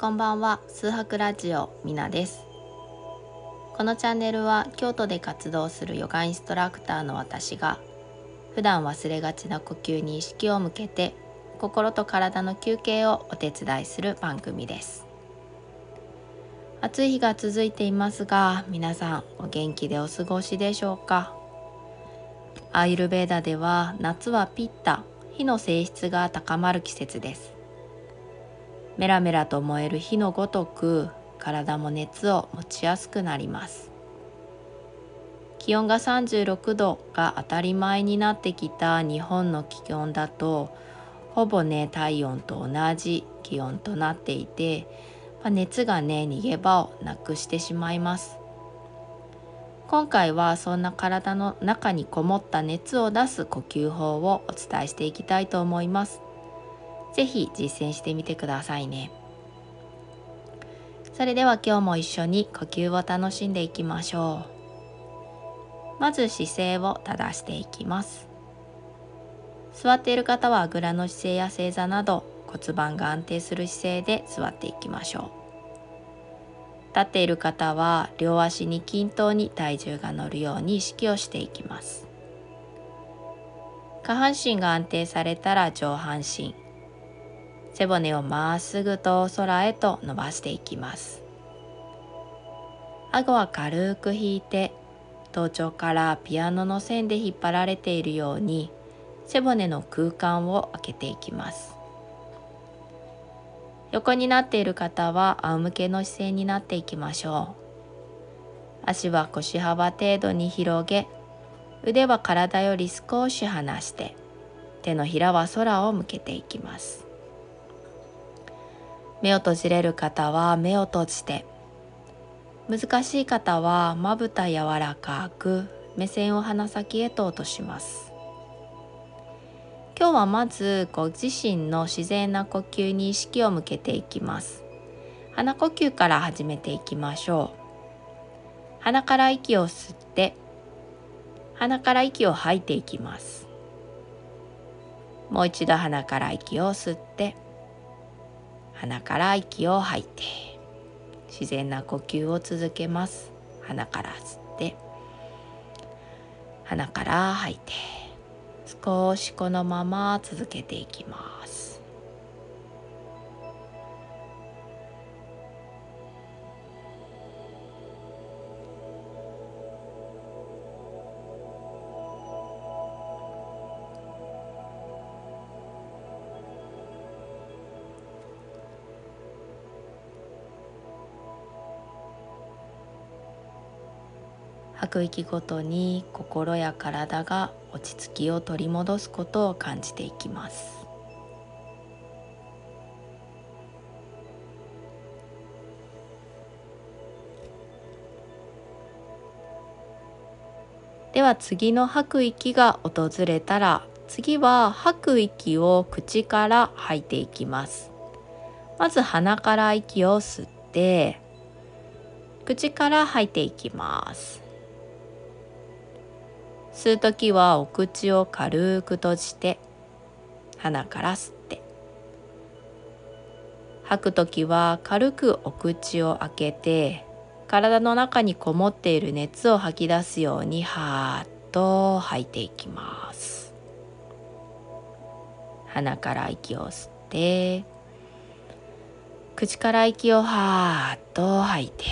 こんばんは。数博ラジオみなです。このチャンネルは京都で活動するヨガインストラクターの私が普段忘れがちな呼吸に意識を向けて心と体の休憩をお手伝いする番組です。暑い日が続いていますが皆さんお元気でお過ごしでしょうか？アイルベーダでは夏はピッタ火の性質が高まる季節です。メラメラと燃える火のごとく体も熱を持ちやすくなります。気温が36度が当たり前になってきた日本の気温だとほぼね体温と同じ気温となっていて、まあ、熱がね逃げ場をなくしてしまいます。今回はそんな体の中にこもった熱を出す呼吸法をお伝えしていきたいと思います。是非実践してみてくださいね。それでは今日も一緒に呼吸を楽しんでいきましょう。まず姿勢を正していきます。座っている方はあぐらの姿勢や正座など骨盤が安定する姿勢で座っていきましょう。立っている方は両足に均等に体重が乗るように意識をしていきます。下半身が安定されたら上半身。背骨をまっすぐと空へと伸ばしていきます。顎は軽く引いて頭頂からピアノの線で引っ張られているように背骨の空間を開けていきます。横になっている方は仰向けの姿勢になっていきましょう。足は腰幅程度に広げ腕は体より少し離して手のひらは空を向けていきます。目を閉じれる方は目を閉じて難しい方はまぶた柔らかく目線を鼻先へと落とします。今日はまずご自身の自然な呼吸に意識を向けていきます。鼻呼吸から始めていきましょう。鼻から息を吸って鼻から息を吐いていきます。もう一度鼻から息を吸って鼻から息を吐いて自然な呼吸を続けます。鼻から吸って鼻から吐いて少しこのまま続けていきます。吐く息ごとに心や体が落ち着きを取り戻すことを感じていきます。では次の吐く息が訪れたら次は吐く息を口から吐いていきます。まず鼻から息を吸って口から吐いていきます。吸う時はお口を軽く閉じて鼻から吸って。吐く時は軽くお口を開けて体の中にこもっている熱を吐き出すようにはーっと吐いていきます。鼻から息を吸って口から息をはーっと吐いて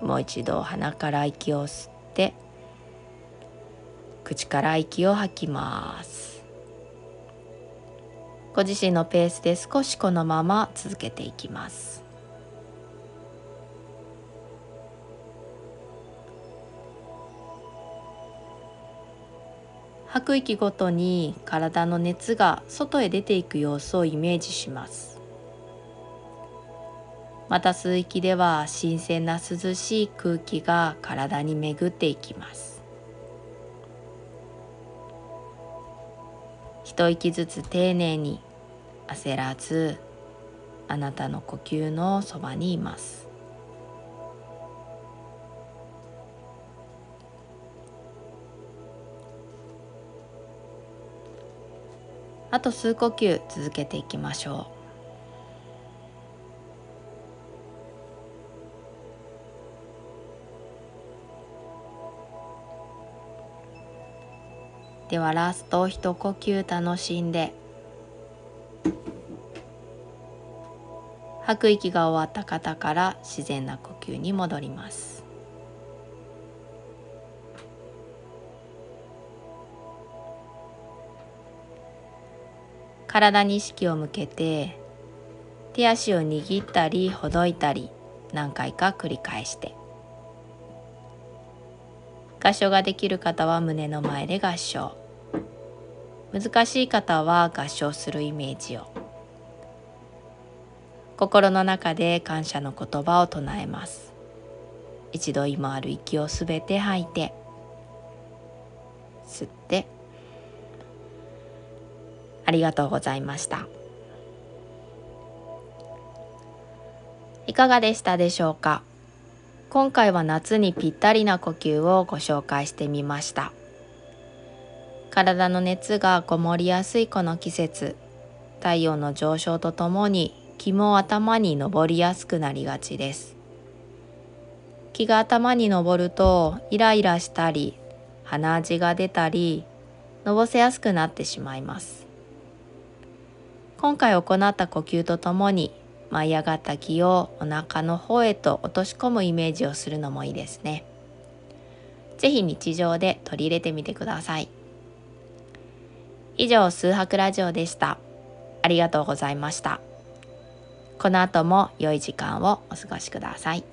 もう一度鼻から息を吸って口から息を吐きます。ご自身のペースで少しこのまま続けていきます。吐く息ごとに体の熱が外へ出ていく様子をイメージします。また吸う息では新鮮な涼しい空気が体に巡っていきます。一息ずつ丁寧に焦らずあなたの呼吸のそばにいます。あと数呼吸続けていきましょう。ではラスト一呼吸楽しんで。吐く息が終わった方から自然な呼吸に戻ります。体に意識を向けて手足を握ったりほどいたり何回か繰り返して。合掌ができる方は胸の前で合掌。難しい方は合掌するイメージを。心の中で感謝の言葉を唱えます。一度今ある息をすべて吐いて吸ってありがとうございました。いかがでしたでしょうか？今回は夏にぴったりな呼吸をご紹介してみました。体の熱がこもりやすいこの季節太陽の上昇とともに気も頭に上りやすくなりがちです気が頭に上るとイライラしたり鼻味が出たりのぼせやすくなってしまいます今回行った呼吸とともに舞い上がった気をお腹の方へと落とし込むイメージをするのもいいですね。是非日常で取り入れてみてください。以上、数白ラジオでした。ありがとうございました。この後も良い時間をお過ごしください。